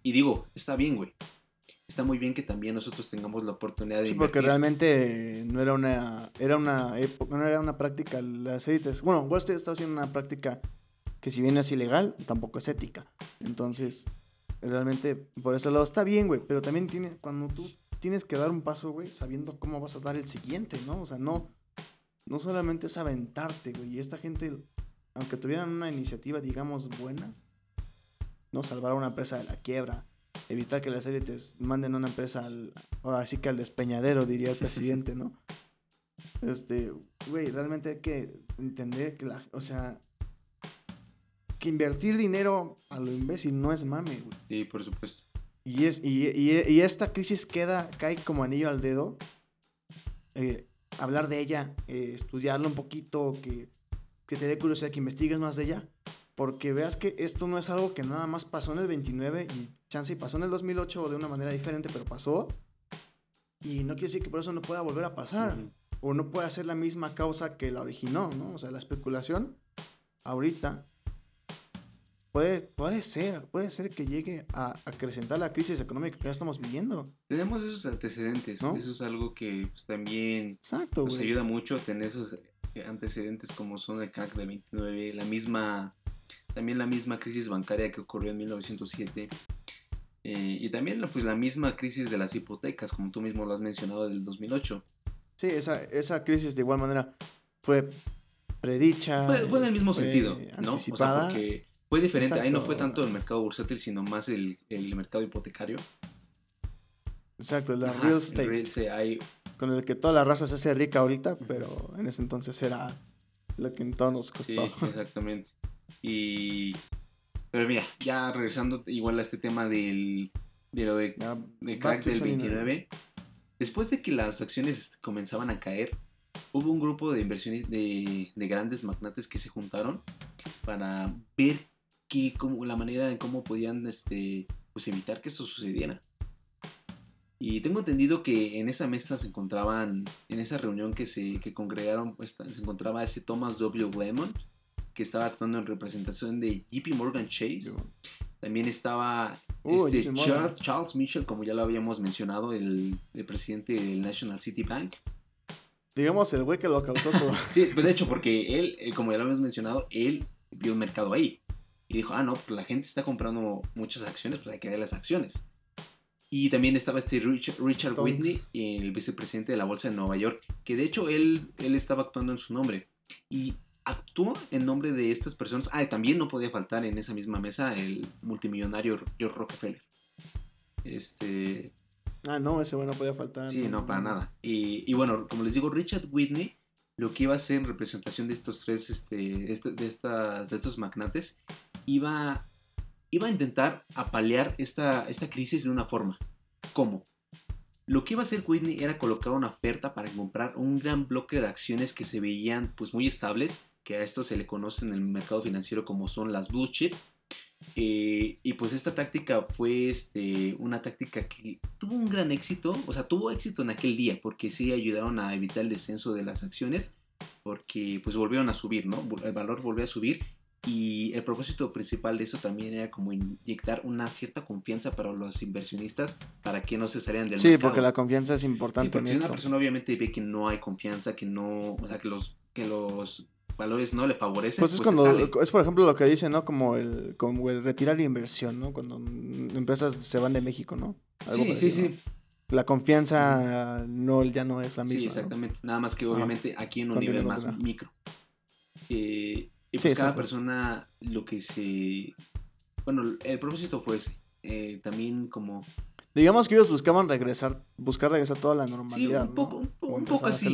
Y digo, está bien, güey. Está muy bien que también nosotros tengamos la oportunidad de Sí, porque realmente no era una, era una época, no era una práctica, las élites, bueno, Wall Street está haciendo una práctica que si bien es ilegal, tampoco es ética. Entonces, realmente, por ese lado está bien, güey, pero también tiene, cuando tú tienes que dar un paso, güey, sabiendo cómo vas a dar el siguiente, ¿no? O sea, no, no solamente es aventarte, güey, y esta gente, aunque tuvieran una iniciativa, digamos, buena, ¿no? Salvar a una empresa de la quiebra, evitar que las élites manden una empresa al, ahora sí que al despeñadero, diría el presidente, ¿no? Este, güey, realmente hay que entender que la, o sea, que invertir dinero a lo imbécil no es mame, güey. Sí, por supuesto. Y, es, y, y- y esta crisis queda, cae como anillo al dedo. Eh, hablar de ella, eh, estudiarla un poquito, que, que te dé curiosidad, que investigues más de ella. Porque veas que esto no es algo que nada más pasó en el 29 y chance y pasó en el 2008 de una manera diferente, pero pasó. Y no quiere decir que por eso no pueda volver a pasar. O no pueda ser la misma causa que la originó, ¿no? O sea, la especulación ahorita puede, puede ser, puede ser que llegue a acrecentar la crisis económica que ya estamos viviendo. Tenemos esos antecedentes. ¿No? Eso es algo que pues, también Exacto, nos ayuda mucho a tener esos eh, antecedentes como son el crack del 29, la misma, también la misma crisis bancaria que ocurrió en 1907. eh, y también la- pues, la misma crisis de las hipotecas, como tú mismo lo has mencionado, del 2008. Sí, esa, esa crisis de igual manera fue predicha. Fue, fue en el mismo sentido, ¿no? O sea, porque fue diferente. Ahí no fue tanto el mercado bursátil, sino más el, el mercado hipotecario. Exacto, la Ajá, real estate. real estate, hay- Con el que toda la raza se hace rica ahorita, pero en ese entonces era lo que en todos nos Sí, costó. <laughs> exactamente. Y. Pero mira, ya regresando igual a este tema del. De lo de, Ya, de back crack del 29. 29. Después de que las acciones comenzaban a caer, hubo un grupo de inversiones de, de grandes magnates que se juntaron para ver cómo, la manera en cómo podían este, pues evitar que esto sucediera. Y tengo entendido que en esa mesa se encontraban, en esa reunión que se que congregaron, pues, se encontraba ese Thomas W. Lemon, que estaba actuando en representación de JP Morgan Chase. También estaba Uh, este. Charles, Charles Mitchell, como ya lo habíamos mencionado, el, el presidente del National City Bank. Digamos, el güey que lo causó todo. Sí, pues de hecho, porque él, eh, como ya lo habíamos mencionado, él vio un mercado ahí. Y dijo, ah, no, pues la gente está comprando muchas acciones, pues hay que darle las acciones. Y también estaba este Richard, Richard. Whitney, el vicepresidente de la Bolsa de Nueva York, que de hecho él, él estaba actuando en su nombre. Y actuó en nombre de estas personas. Ah, y también no podía faltar en esa misma mesa el multimillonario George Rockefeller. Este, Ah, no, ese güey no podía faltar. Sí, no, para nada. Y, y bueno, como les digo, Richard Whitney lo que iba a hacer en representación de estos tres, este, este- de, estas, de estos magnates, iba, iba a intentar apalear esta, esta crisis de una forma. ¿Cómo? Lo que iba a hacer Whitney era colocar una oferta para comprar un gran bloque de acciones que se veían pues muy estables, que a esto se le conoce en el mercado financiero como son las blue chip. Eh, y pues esta táctica fue este, una táctica que tuvo un gran éxito, o sea, tuvo éxito en aquel día porque sí ayudaron a evitar el descenso de las acciones porque pues volvieron a subir, ¿no? El valor volvió a subir y el propósito principal de eso también era como inyectar una cierta confianza para los inversionistas para que no se salieran del Sí, mercado. porque la confianza es Sí, importante porque en si una persona obviamente ve que no hay confianza, que no, o sea, que los, que los valores no le favorecen, Pues es se cuando, es por ejemplo lo que dicen, ¿no? Como el, como el retirar inversión, ¿no? Cuando empresas se van de México, ¿no? Algo Sí, sí, sí. ¿no? La confianza no, ya no es la misma. Sí, ¿no? exactamente. Nada más que obviamente aquí en un nivel más micro. Eh, y Sí, pues cada exacto. persona lo que se... Bueno, el propósito fue ese. Eh, también como... Digamos que ellos buscaban regresar, buscar regresar toda la Sí, normalidad, un poco, ¿no? un, po- poco así.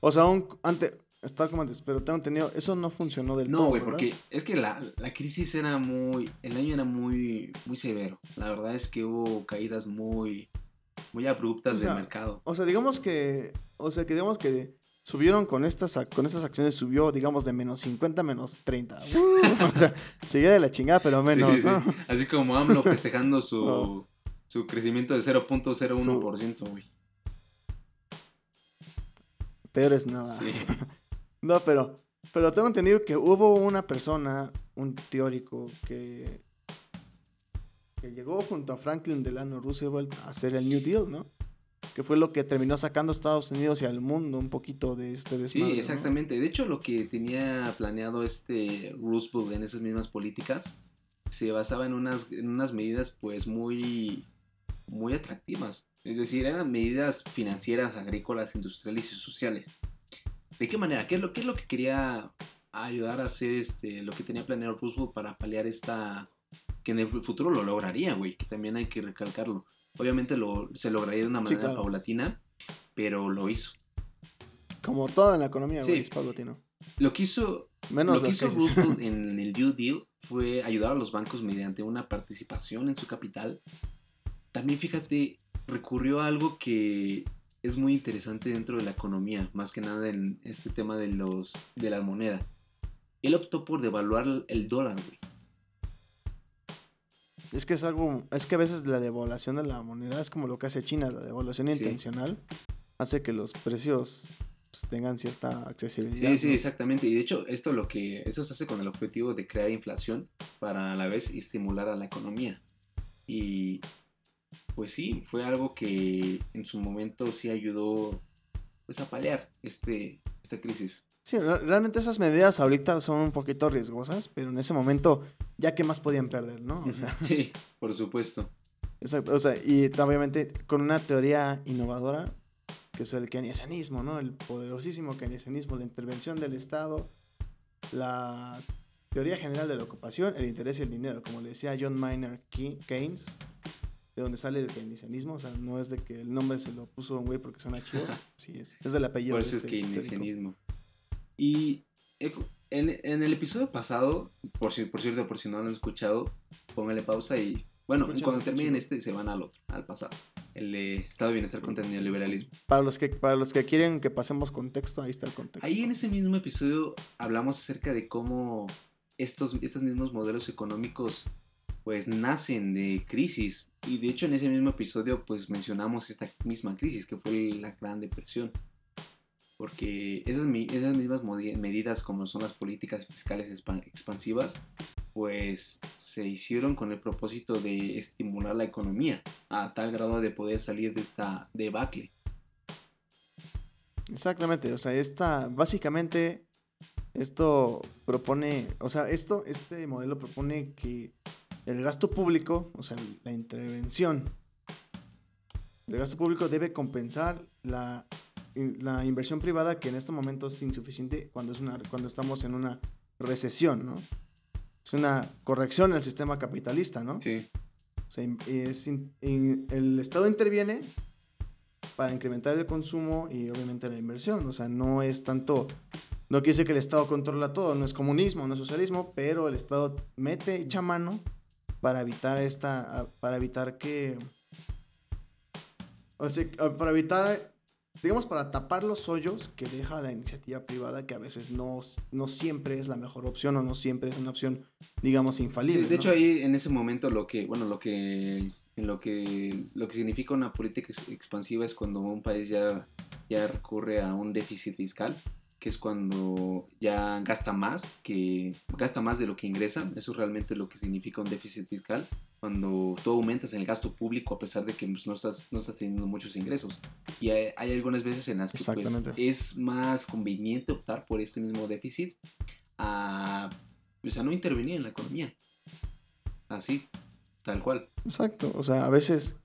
O sea, un, antes, está como antes, pero tengo entendido, eso no funcionó del No, todo, güey, ¿verdad? porque es que la, la crisis era muy... El año era muy, muy severo. La verdad es que hubo caídas muy, muy abruptas O sea, del mercado. O sea, digamos que, o sea, que digamos que subieron con estas, ac- con estas acciones, subió, digamos, de menos 50 a menos 30. Uh, <laughs> o sea, seguía de la chingada, pero menos, Sí, sí, ¿no? sí. Así como AMLO <laughs> festejando su, No. su crecimiento de 0.01%, güey. Peor es nada. Sí. <laughs> No, pero, pero tengo entendido que hubo una persona, un teórico, que, que llegó junto a Franklin Delano Roosevelt a hacer el New Deal, ¿no? Que fue lo que terminó sacando a Estados Unidos y al mundo un poquito de este Sí, desmadre. ¿no? exactamente. De hecho, lo que tenía planeado este Roosevelt en esas mismas políticas se basaba en unas, en unas medidas pues muy, muy atractivas. Es decir, eran medidas financieras, agrícolas, industriales y sociales. ¿De qué manera? ¿Qué es lo, qué es lo que quería ayudar a hacer este, lo que tenía planeado Roosevelt para paliar esta... que en el futuro lo lograría, güey, que también hay que recalcarlo. Obviamente lo, se lograría de una Sí, manera claro. paulatina, pero lo hizo. Como todo en la economía, güey, Sí. es paulatino. Lo que hizo Menos lo que hizo. Roosevelt <laughs> en el New Deal fue ayudar a los bancos mediante una participación en su capital. También fíjate, recurrió a algo que es muy interesante dentro de la economía, más que nada en este tema de los de la moneda. Él optó por devaluar el- el dólar, güey. Es que es algo, es que a veces la devaluación de la moneda es como lo que hace China, la devaluación Sí. intencional hace que los precios pues, tengan cierta accesibilidad. Sí, sí, ¿no? exactamente. Y de hecho, esto lo que eso se hace con el objetivo de crear inflación para a la vez estimular a la economía. Y pues sí, fue algo que en su momento sí ayudó pues a paliar este esta crisis. Sí, re- realmente esas medidas ahorita son un poquito riesgosas, pero en ese momento ya que más podían perder, ¿no? O sea, <laughs> Sí, por supuesto. exacto, o sea, y obviamente con una teoría innovadora, que es el keynesianismo, ¿no? El poderosísimo keynesianismo, la intervención del Estado, la teoría general de la ocupación, el interés y el dinero, como le decía John Maynard Key- Keynes, de donde sale el keynesianismo, o sea, no es de que el nombre se lo puso un güey porque suena chido, <laughs> sí es, es del apellido. Por de eso es este teórico. Y eh, en, en el episodio pasado, por, si, por cierto, por si no lo han escuchado, póngale pausa y, bueno, cuando terminen este se van al otro, al pasado. El Estado de Bienestar Sí. contra el neoliberalismo. Para los que para los que quieren que pasemos contexto, ahí está el contexto. Ahí en ese mismo episodio hablamos acerca de cómo estos, estos mismos modelos económicos pues nacen de crisis y de hecho en ese mismo episodio pues mencionamos esta misma crisis que fue la Gran Depresión porque esas, mi- esas mismas medidas como son las políticas fiscales expan- expansivas pues se hicieron con el propósito de estimular la economía a tal grado de poder salir de esta debacle. Exactamente, o sea, esta, básicamente, esto propone, o sea, esto, este modelo propone que el gasto público, o sea, la intervención del gasto público debe compensar la, la inversión privada que en este momento es insuficiente cuando, es una, cuando estamos en una recesión, ¿no? Es una corrección al sistema capitalista, ¿no? Sí. O sea, es el Estado interviene para incrementar el consumo y obviamente la inversión. O sea, no es tanto... No quiere decir que el Estado controla todo, no es comunismo, no es socialismo, pero el Estado mete, echa mano para evitar esta... para evitar que... O sea, para evitar... Digamos, para tapar los hoyos que deja la iniciativa privada, que a veces no, no siempre es la mejor opción o no siempre es una opción, digamos, infalible. Sí, de ¿no? hecho ahí en ese momento lo que, bueno, lo que, en lo que, lo que significa una política ex- expansiva es cuando un país ya, ya recurre a un déficit fiscal, que es cuando ya gasta más, que gasta más de lo que ingresa, eso es realmente lo que significa un déficit fiscal, cuando tú aumentas en el gasto público a pesar de que pues, no, estás, no estás teniendo muchos ingresos. Y hay, hay algunas veces en las que pues, es más conveniente optar por este mismo déficit a, pues, a no intervenir en la economía. Así, tal cual. Exacto, o sea, a veces...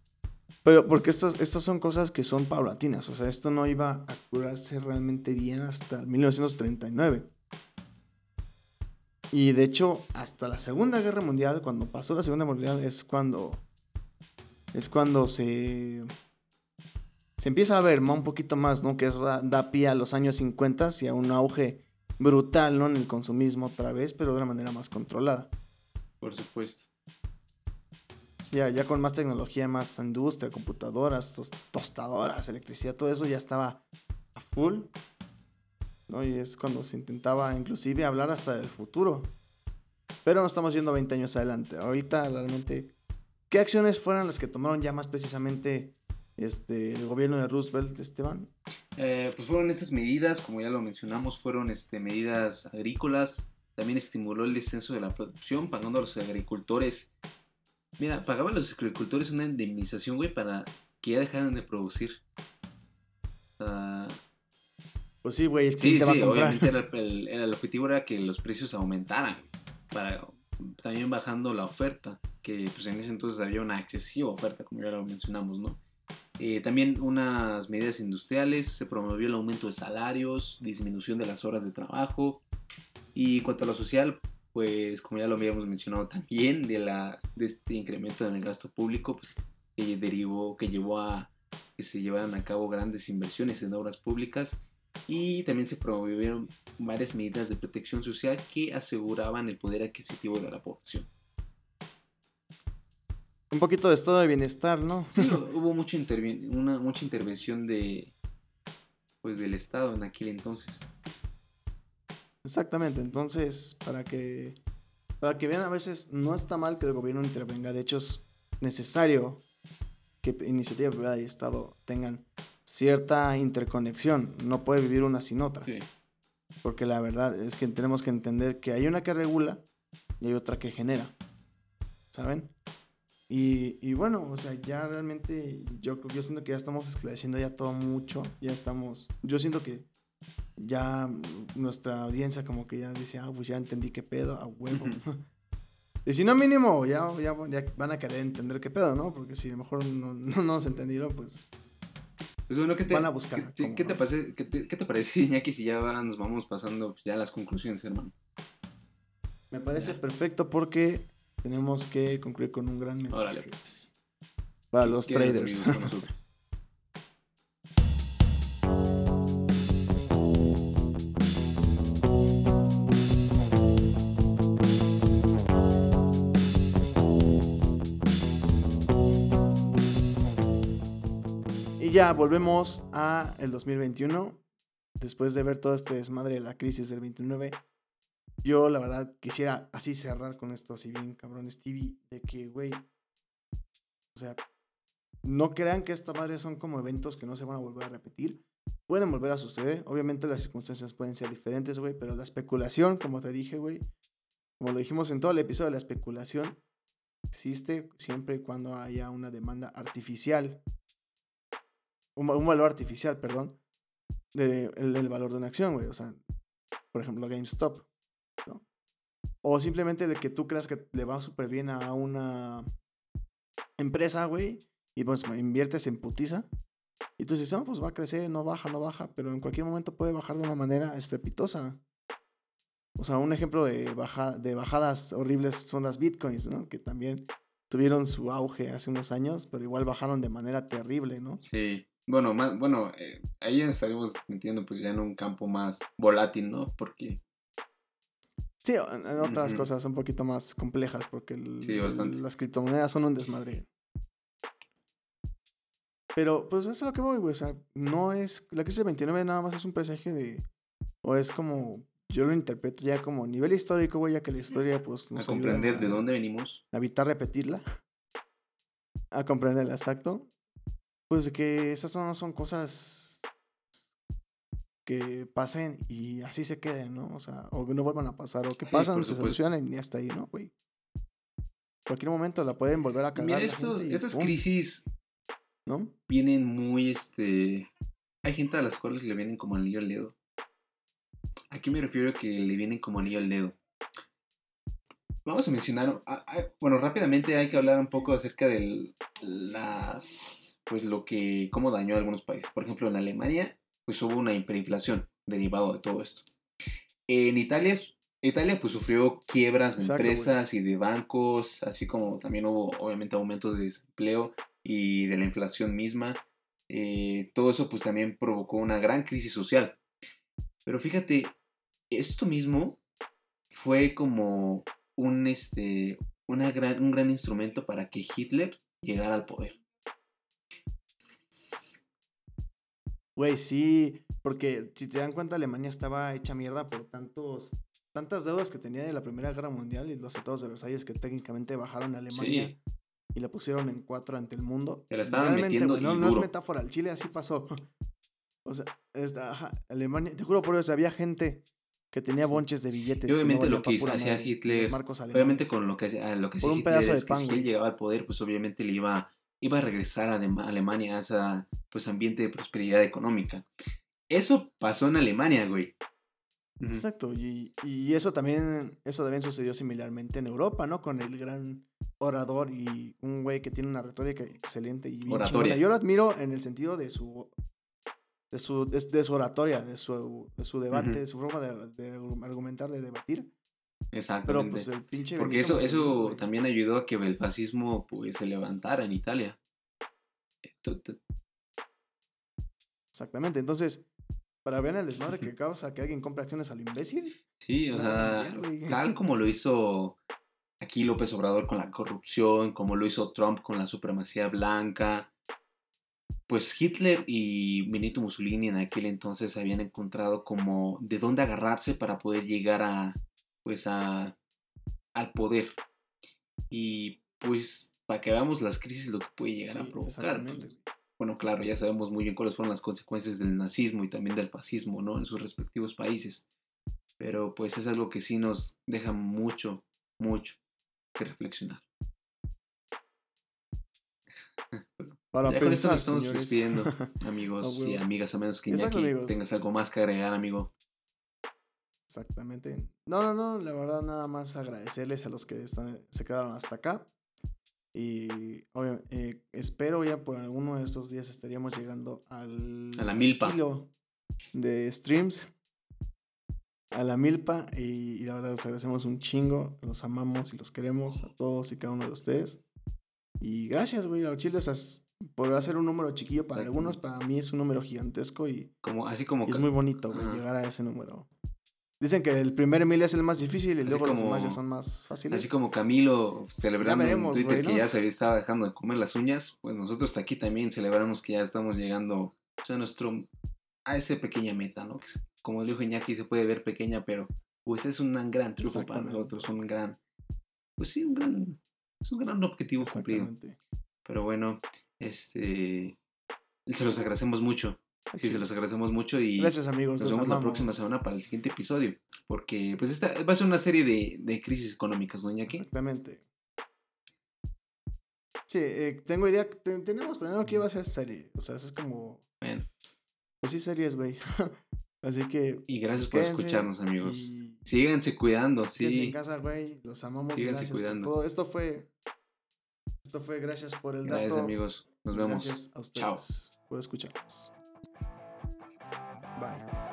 Pero porque estas, estas son cosas que son paulatinas, o sea, esto no iba a curarse realmente bien hasta 1939. Y de hecho, hasta la Segunda Guerra Mundial, cuando pasó la Segunda Guerra Mundial, es cuando... Es cuando se... Se empieza a ver ¿no? un poquito más, ¿no? Que da pie a los años 50 y a un auge brutal, ¿no? En el consumismo otra vez, pero de una manera más controlada. Por supuesto. Ya, ya con más tecnología, más industria, computadoras, tos- tostadoras, electricidad, todo eso ya estaba a full. ¿no? Y es cuando se intentaba inclusive hablar hasta del futuro. Pero nos estamos yendo 20 años adelante. Ahorita realmente, ¿qué acciones fueron las que tomaron ya más precisamente este, el gobierno de Roosevelt, Esteban? Eh, pues fueron estas medidas, como ya lo mencionamos, fueron este, medidas agrícolas. También estimuló el descenso de la producción, pagando a los agricultores. Mira, pagaban a los agricultores una indemnización, güey, para que ya dejaran de producir. Sea, Pues sí, güey, es que Sí, te va sí, a comprar. obviamente <laughs> era el, objetivo era que los precios aumentaran para también bajando la oferta, que pues en ese entonces había una excesiva oferta, como ya lo mencionamos, ¿no? Eh, también unas medidas industriales, se promovió el aumento de salarios, disminución de las horas de trabajo y en cuanto a lo social, pues como ya lo habíamos mencionado también, de, la, de este incremento en el gasto público, pues que derivó, que llevó a que se llevaran a cabo grandes inversiones en obras públicas y también se promovieron varias medidas de protección social que aseguraban el poder adquisitivo de la población. Un poquito de estado de bienestar, ¿no? Sí, <laughs> hubo mucha, una, mucha intervención de, pues, del Estado en aquel entonces. Exactamente, entonces para que para que vean a veces no está mal que el gobierno intervenga, de hecho es necesario que iniciativa privada y Estado tengan cierta interconexión, no puede vivir una sin otra, Sí, porque la verdad es que tenemos que entender que hay una que regula y hay otra que genera, ¿saben? Y, y bueno, o sea, ya realmente yo, yo siento que ya estamos esclareciendo ya todo mucho, ya estamos, yo siento que ya nuestra audiencia como que ya dice, ah, pues ya entendí qué pedo, a huevo. <laughs> y si no mínimo, ya, ya, ya van a querer entender qué pedo, ¿no? Porque si a lo mejor no, no nos entendieron, pues Pues bueno, ¿qué te, Van a buscar ¿qué, te, parece, qué, te, qué te parece, <laughs> Iñaki, si ya nos vamos pasando ya las conclusiones, hermano? me parece perfecto porque tenemos que concluir con un gran mensaje. Órale, pues. Para los traders. <laughs> ya volvemos a el 2021. Después de ver todo este desmadre de la crisis del 29. Yo, la verdad, quisiera así cerrar con esto, así bien, cabrón, Stevie, de que, güey. O sea, no crean que esta madre son como eventos que no se van a volver a repetir. Pueden volver a suceder. Obviamente las circunstancias pueden ser diferentes, güey. Pero la especulación, como te dije, güey. Como lo dijimos en todo el episodio, la especulación existe siempre y cuando haya una demanda artificial un, valor artificial, perdón, del de, valor de una acción, güey. O sea, por ejemplo, GameStop. O simplemente de que tú creas que le va súper bien a una empresa, güey, y pues inviertes en putiza. Y tú dices, no, pues va a crecer, no baja, no baja, pero en cualquier momento puede bajar de una manera estrepitosa. O sea, un ejemplo de, baja, de bajadas horribles son las bitcoins, ¿no? Que también tuvieron su auge hace unos años, pero igual bajaron de manera terrible, ¿no? Sí. Bueno, más, bueno, eh, ahí estaremos metiendo pues ya en un campo más volátil, ¿no? Porque Sí, en, otras Ujú. cosas un poquito más complejas porque el- Sí, bastante. el- las criptomonedas son un desmadre. Pero pues eso es lo que voy, güey. O sea, no es. La crisis del 29 nada más es un presagio de. O es como. Yo lo interpreto ya como nivel histórico, güey, ya que la historia, pues. a Nos comprender ayuda de a- dónde venimos. a evitar repetirla, a comprenderla exacto, pues de que esas no son cosas que pasen y así se queden, ¿no? O sea, o que no vuelvan a pasar, o que Sí, pasan, se solucionan y hasta ahí, ¿no, güey? Cualquier momento la pueden volver a cagar. Mira, estos, y estas ¡pum! crisis ¿no? vienen muy, este... Hay gente a las cuales le vienen como anillo al dedo. ¿A qué me refiero que le vienen como anillo al dedo? Vamos a mencionar, ah, ah, bueno, rápidamente hay que hablar un poco acerca de las, pues lo que, cómo dañó a algunos países. Por ejemplo, en Alemania, pues hubo una hiperinflación derivado de todo esto. En Italia, Italia pues sufrió quiebras de Exacto, empresas y de bancos, así como también hubo obviamente aumentos de desempleo y de la inflación misma. Eh, todo eso pues también provocó una gran crisis social. Pero fíjate, esto mismo fue como un, este, una gran, un gran instrumento para que Hitler llegara al poder. Güey, sí, porque si te dan cuenta, Alemania estaba hecha mierda por tantos, tantas deudas que tenía de la Primera Guerra Mundial y los tratados de Versalles que técnicamente bajaron a Alemania Sí, y la pusieron en cuatro ante el mundo. Se la estaban Realmente, güey, no, no es metáfora, el Chile así pasó. <laughs> O sea, esta, ajá, Alemania, te juro por eso, había gente que tenía bonches de billetes. Y que no obviamente lo que hacía Hitler, obviamente con lo que, lo que hacía Hitler que si él llegaba al poder, pues obviamente le iba, iba a regresar a Alemania a ese pues, ambiente de prosperidad económica. Eso pasó en Alemania, güey. Exacto, y, y eso también eso también sucedió similarmente en Europa, ¿no? Con el gran orador y un güey que tiene una retórica excelente y bien chingona. Yo lo admiro en el sentido de su de su, de, de su oratoria, de su, de su debate, de su forma de, de argumentar, de debatir. Pero Exactamente. pues el pinche Porque eso, eso también ayudó a que el fascismo pues, se levantara en Italia. Eh, Exactamente. Entonces, para ver el desmadre que <laughs> causa que alguien compre acciones al imbécil. Sí, o sea, güey. <laughs> tal como lo hizo aquí López Obrador con la corrupción, como lo hizo Trump con la supremacía blanca, pues Hitler y Benito Mussolini en aquel entonces habían encontrado como de dónde agarrarse para poder llegar a, pues a, al poder. Y pues para que veamos las crisis lo que puede llegar a Sí, provocar. exactamente. pues, bueno, claro, ya sabemos muy bien cuáles fueron las consecuencias del nazismo y también del fascismo, ¿no? En sus respectivos países. Pero pues es algo que sí nos deja mucho, mucho que reflexionar. <laughs> Para ya con esto pensar, nos estamos señores. despidiendo, <laughs> amigos A y amigas, a menos que Exacto, Iñaki amigos. tengas algo más que agregar, amigo. Exactamente. No, no, no, la verdad nada más agradecerles a los que están, se quedaron hasta acá. Y obvia- eh, espero ya por alguno de estos días estaríamos llegando al A la milpa. kilo de streams. A la milpa. Y, y la verdad les agradecemos un chingo. Los amamos y los queremos a todos y cada uno de ustedes. Y gracias, güey, al chile, podrá ser un número chiquillo para algunos, para mí es un número gigantesco y, Como, así como... y es muy bonito, güey, llegar a ese número. Dicen que el primer mil es el más difícil y Así luego los demás ya como- son más fáciles. Así como Camilo celebrando veremos, en Twitter que ya se estaba dejando de comer las uñas, pues nosotros aquí también celebramos que ya estamos llegando a nuestro a esa pequeña meta, ¿no? Que como dijo Iñaki se puede ver pequeña, pero pues es un gran triunfo para nosotros, un gran pues sí, un gran es un gran objetivo cumplido. Pero bueno, este se los agradecemos mucho. Sí, se los agradecemos mucho y Gracias, amigos. nos vemos la próxima semana para el siguiente episodio. Porque pues esta va a ser una serie de, de crisis económicas, ¿no, Iñaki? Exactamente. Sí, eh, tengo idea. te- tenemos planeado que iba a ser serie. O sea, eso es como. Bueno, Pues sí, series, güey. <laughs> Así que. y gracias por quédense escucharnos, amigos. Y Síganse cuidando, quédense en sí. casa, güey. Los amamos. Síganse gracias cuidando. por todo. Esto fue. Esto fue gracias por el Gracias, dato. amigos. Nos vemos. Gracias a Chao. ustedes por escucharnos. Bye.